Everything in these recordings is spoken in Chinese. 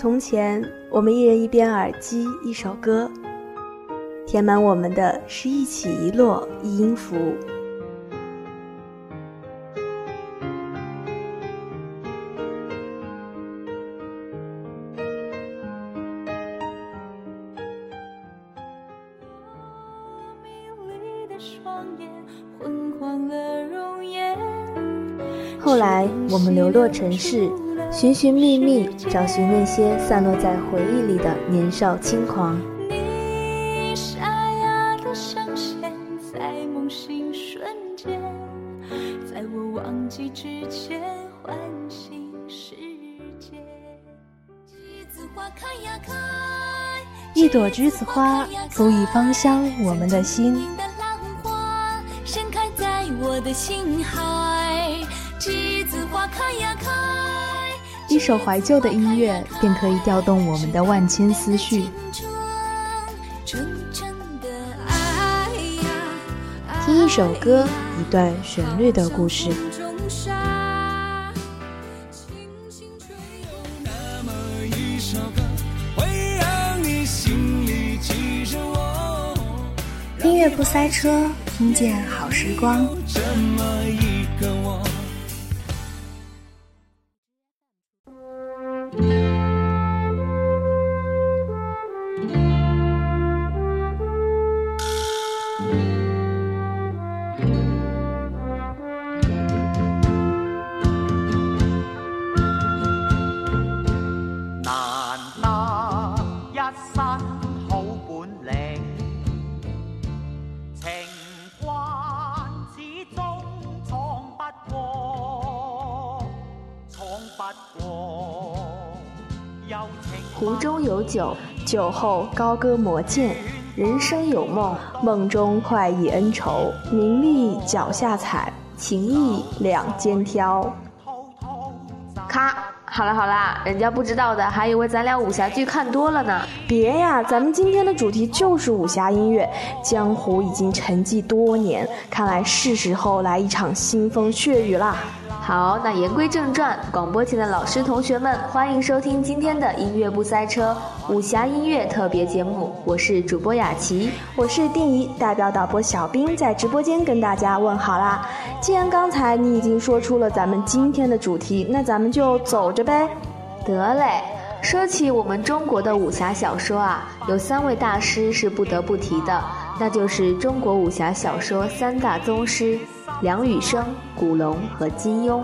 从前，我们一人一边耳机，一首歌，填满我们的是一起一落一音符。后来，我们流落城市。寻寻觅觅，找寻那些散落在回忆里的年少轻狂。你沙哑的声线，在梦醒瞬间，在我忘记之前唤醒世界。栀子花开呀开，一朵栀子花，足以芳香我们的心。盛开在我的心海，栀子花开呀开。一首怀旧的音乐，便可以调动我们的万千思绪。听一首歌，一段旋律的故事。音乐不塞车，听见好时光。壶中有酒，酒后高歌魔剑。人生有梦，梦中快意恩仇。名利脚下踩，情义两肩挑。咔，好了好了，人家不知道的还以为咱俩武侠剧看多了呢。别呀，咱们今天的主题就是武侠音乐。江湖已经沉寂多年，看来是时候来一场腥风血雨啦。好，那言归正传，广播前的老师同学们，欢迎收听今天的音乐不塞车武侠音乐特别节目。我是主播雅琪，我是定怡，代表导播小兵在直播间跟大家问好啦。既然刚才你已经说出了咱们今天的主题，那咱们就走着呗。得嘞，说起我们中国的武侠小说啊，有三位大师是不得不提的，那就是中国武侠小说三大宗师。梁羽生、古龙和金庸，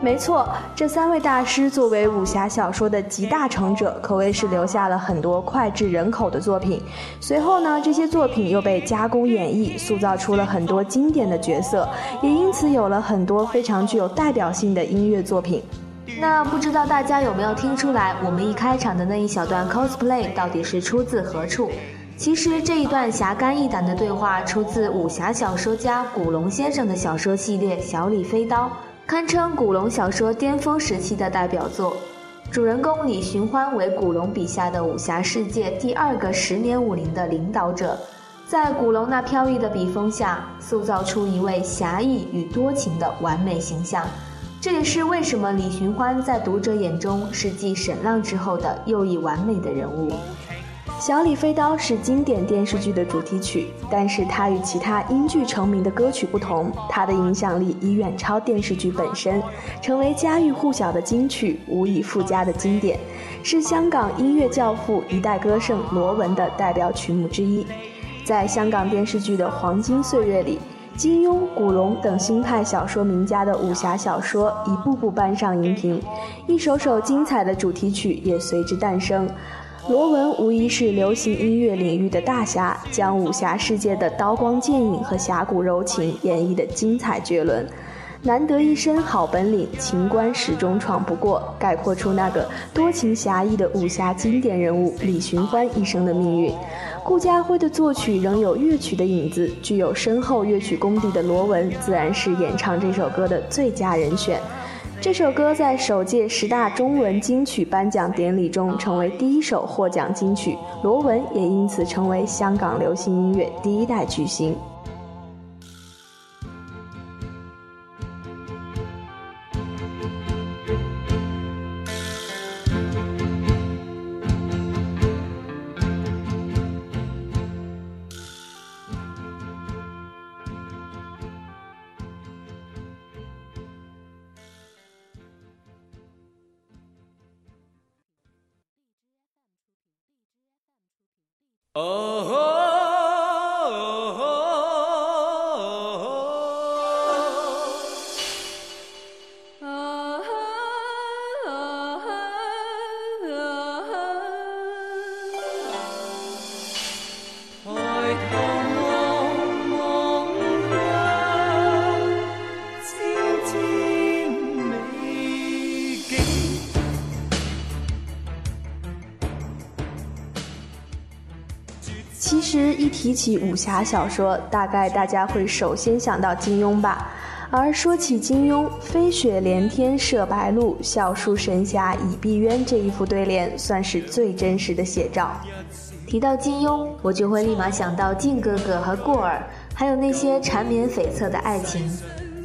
没错，这三位大师作为武侠小说的集大成者，可谓是留下了很多脍炙人口的作品。随后呢，这些作品又被加工演绎，塑造出了很多经典的角色，也因此有了很多非常具有代表性的音乐作品。那不知道大家有没有听出来，我们一开场的那一小段 cosplay 到底是出自何处？其实这一段侠肝义胆的对话出自武侠小说家古龙先生的小说系列《小李飞刀》，堪称古龙小说巅峰时期的代表作。主人公李寻欢为古龙笔下的武侠世界第二个十年武林的领导者，在古龙那飘逸的笔锋下，塑造出一位侠义与多情的完美形象。这也是为什么李寻欢在读者眼中是继沈浪之后的又一完美的人物。《小李飞刀》是经典电视剧的主题曲，但是它与其他因剧成名的歌曲不同，它的影响力已远超电视剧本身，成为家喻户晓的金曲，无以复加的经典，是香港音乐教父一代歌圣罗文的代表曲目之一。在香港电视剧的黄金岁月里，金庸、古龙等新派小说名家的武侠小说一步步搬上荧屏，一首首精彩的主题曲也随之诞生。罗文无疑是流行音乐领域的大侠，将武侠世界的刀光剑影和侠骨柔情演绎的精彩绝伦。难得一身好本领，情关始终闯不过，概括出那个多情侠义的武侠经典人物李寻欢一生的命运。顾嘉辉的作曲仍有乐曲的影子，具有深厚乐曲功底的罗文，自然是演唱这首歌的最佳人选。这首歌在首届十大中文金曲颁奖典礼中成为第一首获奖金曲，罗文也因此成为香港流行音乐第一代巨星。Oh. 其实一提起武侠小说，大概大家会首先想到金庸吧。而说起金庸，“飞雪连天射白鹿，笑书神侠倚碧鸳”这一副对联，算是最真实的写照。提到金庸，我就会立马想到靖哥哥和过儿，还有那些缠绵悱恻的爱情。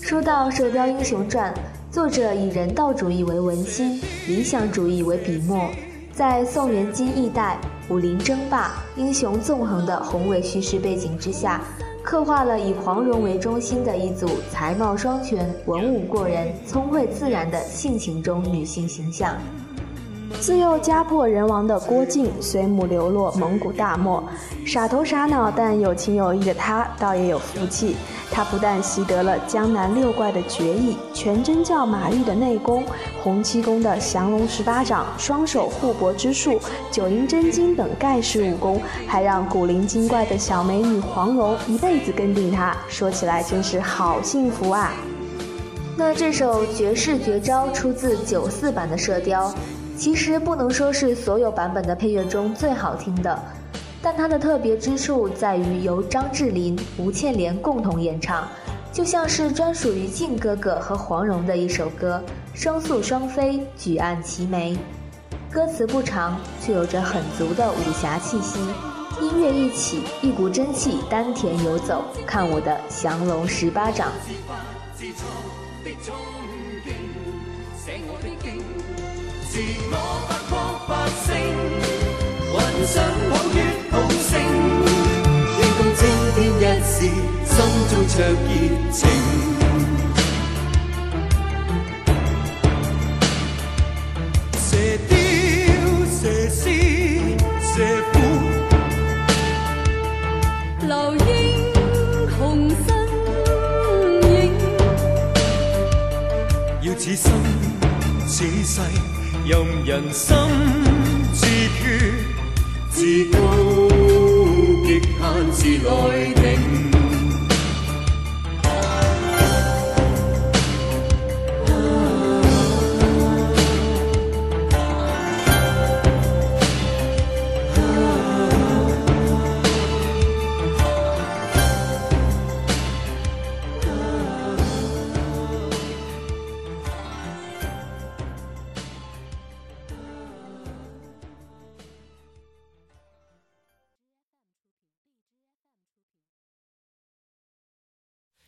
说到《射雕英雄传》，作者以人道主义为文心，理想主义为笔墨，在宋元金一代。武林争霸、英雄纵横的宏伟叙事背景之下，刻画了以黄蓉为中心的一组才貌双全、文武过人、聪慧自然的性情中女性形象。自幼家破人亡的郭靖，随母流落蒙古大漠，傻头傻脑但有情有义的他，倒也有福气。他不但习得了江南六怪的绝艺、全真教马玉的内功、洪七公的降龙十八掌、双手护脖之术、九阴真经等盖世武功，还让古灵精怪的小美女黄蓉一辈子跟定他。说起来真是好幸福啊！那这首绝世绝招出自九四版的《射雕》。其实不能说是所有版本的配乐中最好听的，但它的特别之处在于由张智霖、吴倩莲共同演唱，就像是专属于靖哥哥和黄蓉的一首歌，声速双飞，举案齐眉。歌词不长，却有着很足的武侠气息。音乐一起，一股真气丹田游走，看我的降龙十八掌。是我发光发声，幻想抱月好声，应当青天一时，心中灼热情。任人心自决，自高极限自来定。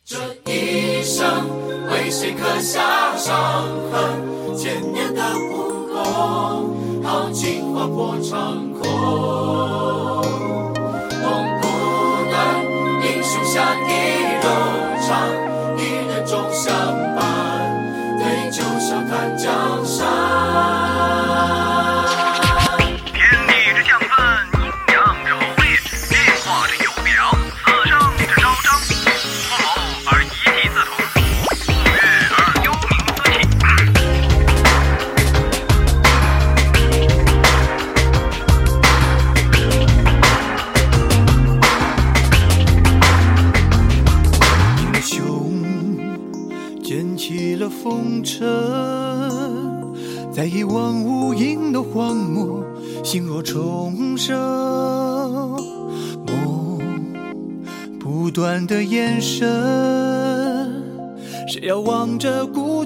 这一生为谁刻下伤痕？千年的武功，豪情划破长空。梦不断，英雄下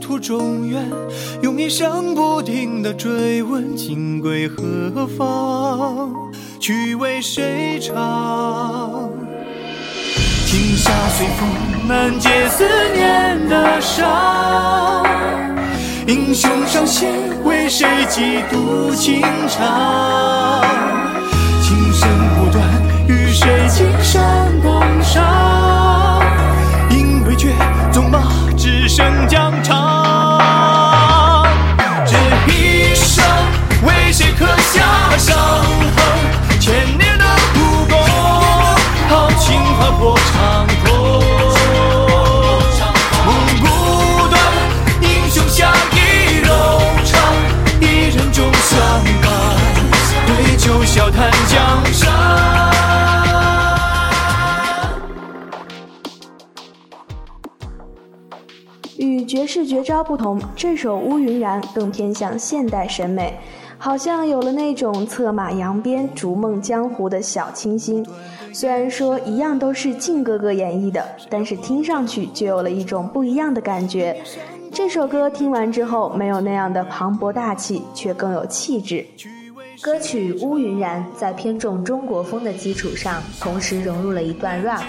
途中原，用一生不停的追问，情归何方，去为谁唱？青霞随风，难解思念的伤。英雄上线，为谁几度情长？情深不断，与谁青山共赏？因为绝，纵马只剩疆场。招不同，这首《乌云然》更偏向现代审美，好像有了那种策马扬鞭、逐梦江湖的小清新。虽然说一样都是靖哥哥演绎的，但是听上去就有了一种不一样的感觉。这首歌听完之后，没有那样的磅礴大气，却更有气质。歌曲《乌云然》在偏重中国风的基础上，同时融入了一段 rap，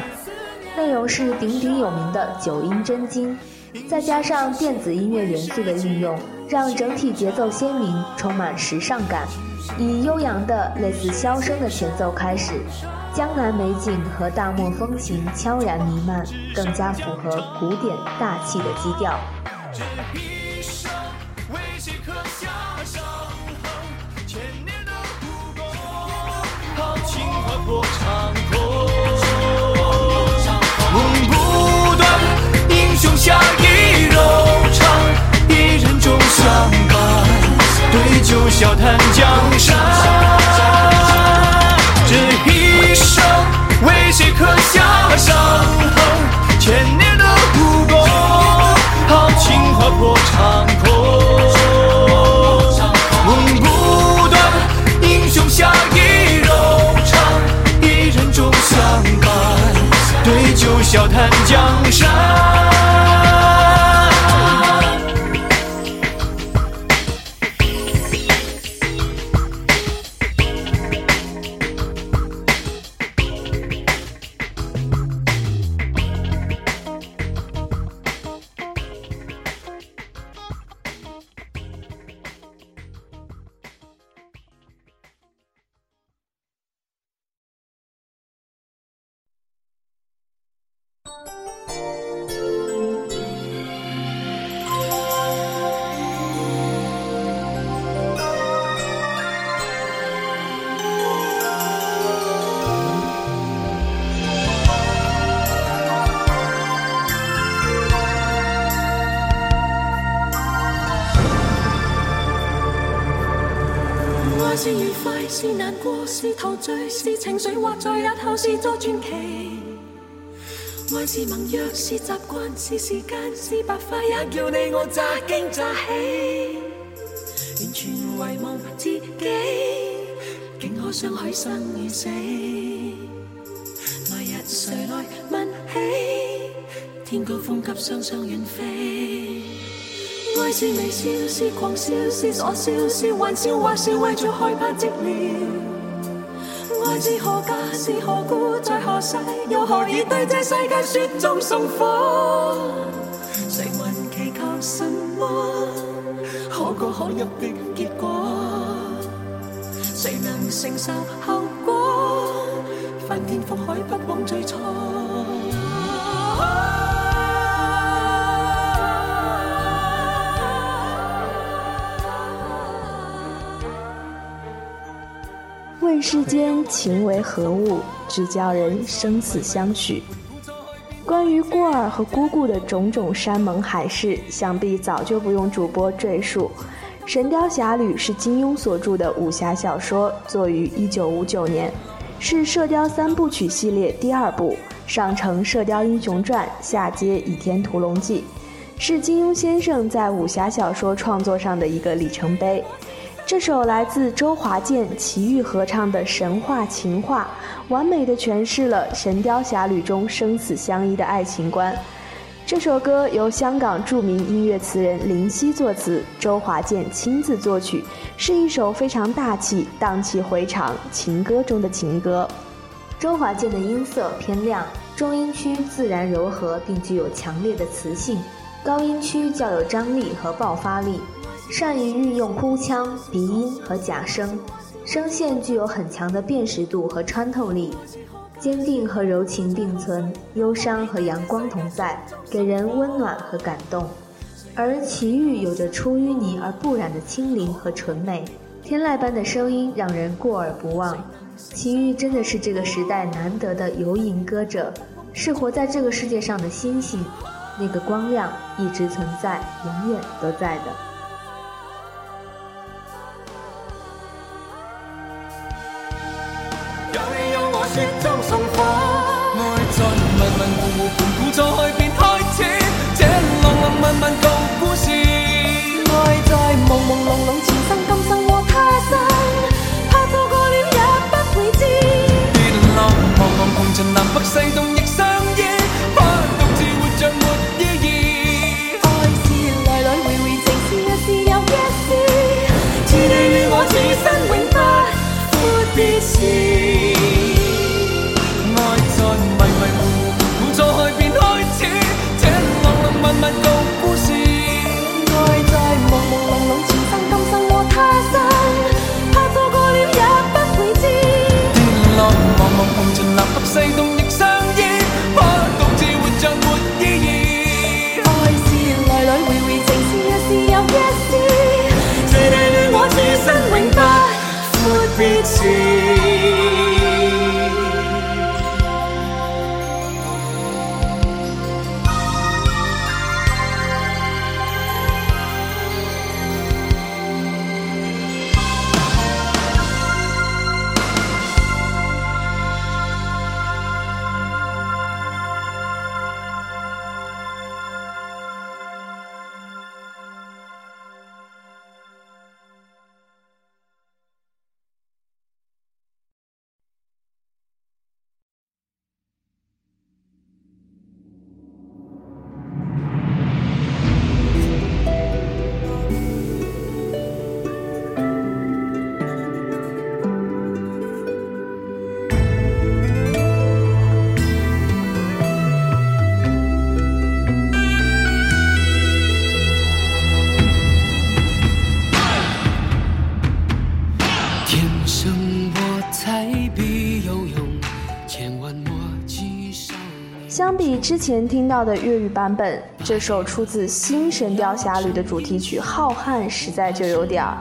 内容是鼎鼎有名的九阴真经，再加上电子音乐元素的运用，让整体节奏鲜明，充满时尚感。以悠扬的类似箫声的前奏开始，江南美景和大漠风情悄然弥漫，更加符合古典大气的基调。破长空，雄侠义，柔肠，一人终相伴，对酒笑谈江山。这一生为谁刻下伤痕？千年的孤弓，豪情划破长空。梦不断，英雄侠义柔肠，一人终相伴，对酒笑谈江山。是难过，是陶醉，是情绪，或在日后是作传奇。爱是盟约，是习惯，是时间，是白发，也叫你我乍惊乍喜。完全遗忘自己，竟可相许生与死。来日谁来问起？天高风急，双双远飞。爱是微笑，是狂笑，是傻笑，是玩笑，或是为着害怕寂寥。爱是何价，是何故，在何世，又何以对这世界雪中送火？谁还祈求什么可歌可泣的结果？谁能承受后果？翻天覆海，不枉最初。世间情为何物，只叫人生死相许。关于过儿和姑姑的种种山盟海誓，想必早就不用主播赘述。《神雕侠侣》是金庸所著的武侠小说，作于一九五九年，是《射雕三部曲》系列第二部，上承《射雕英雄传》，下接《倚天屠龙记》，是金庸先生在武侠小说创作上的一个里程碑。这首来自周华健、齐豫合唱的神话情话，完美的诠释了《神雕侠侣》中生死相依的爱情观。这首歌由香港著名音乐词人林夕作词，周华健亲自作曲，是一首非常大气、荡气回肠情歌中的情歌。周华健的音色偏亮，中音区自然柔和并具有强烈的磁性，高音区较有张力和爆发力。善于运用哭腔、鼻音和假声，声线具有很强的辨识度和穿透力，坚定和柔情并存，忧伤和阳光同在，给人温暖和感动。而齐豫有着出淤泥而不染的清灵和纯美，天籁般的声音让人过耳不忘。齐豫真的是这个时代难得的游吟歌者，是活在这个世界上的星星，那个光亮一直存在，永远都在的。雪之前听到的粤语版本，这首出自《新神雕侠侣》的主题曲《浩瀚》实在就有点儿，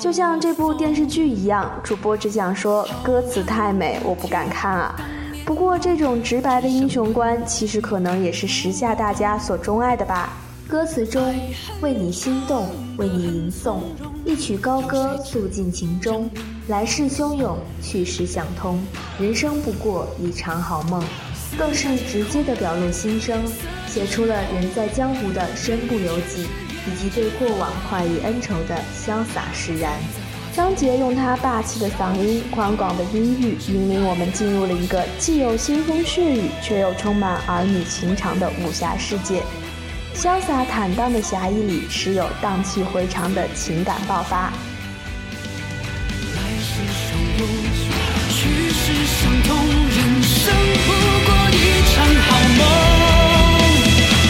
就像这部电视剧一样。主播只想说，歌词太美，我不敢看啊。不过这种直白的英雄观，其实可能也是时下大家所钟爱的吧。歌词中为你心动，为你吟诵，一曲高歌诉尽情衷。来势汹涌，去时想通，人生不过一场好梦。更是直接的表露心声，写出了人在江湖的身不由己，以及对过往快意恩仇的潇洒释然。张杰用他霸气的嗓音、宽广的音域，引领我们进入了一个既有腥风血雨，却又充满儿女情长的武侠世界。潇洒坦荡的侠义里，时有荡气回肠的情感爆发。来势汹涌，去势相通，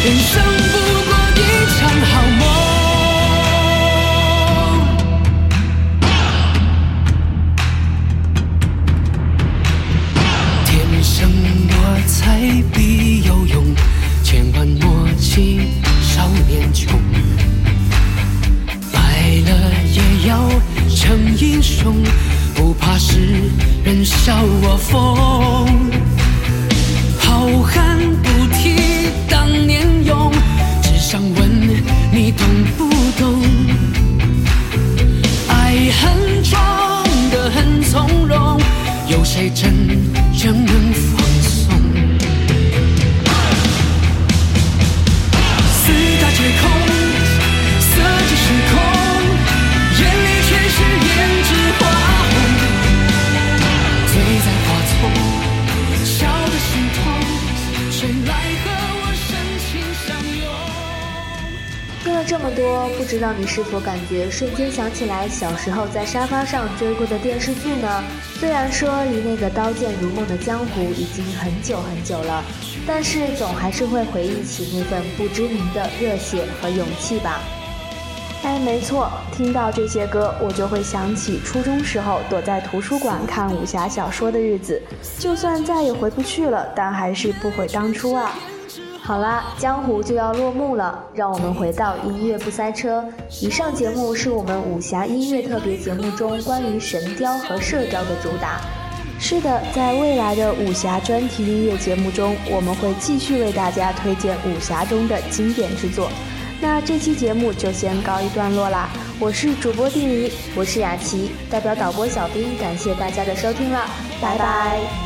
人生不过一场好梦。天生我材必有用，千万莫欺少年穷。这么多，不知道你是否感觉瞬间想起来小时候在沙发上追过的电视剧呢？虽然说离那个刀剑如梦的江湖已经很久很久了，但是总还是会回忆起那份不知名的热血和勇气吧。哎，没错，听到这些歌，我就会想起初中时候躲在图书馆看武侠小说的日子。就算再也回不去了，但还是不悔当初啊！好啦，江湖就要落幕了，让我们回到音乐不塞车。以上节目是我们武侠音乐特别节目中关于神雕和射雕的主打。是的，在未来的武侠专题音乐节目中，我们会继续为大家推荐武侠中的经典之作。那这期节目就先告一段落啦。我是主播丁怡，我是雅琪，代表导播小兵，感谢大家的收听了，拜拜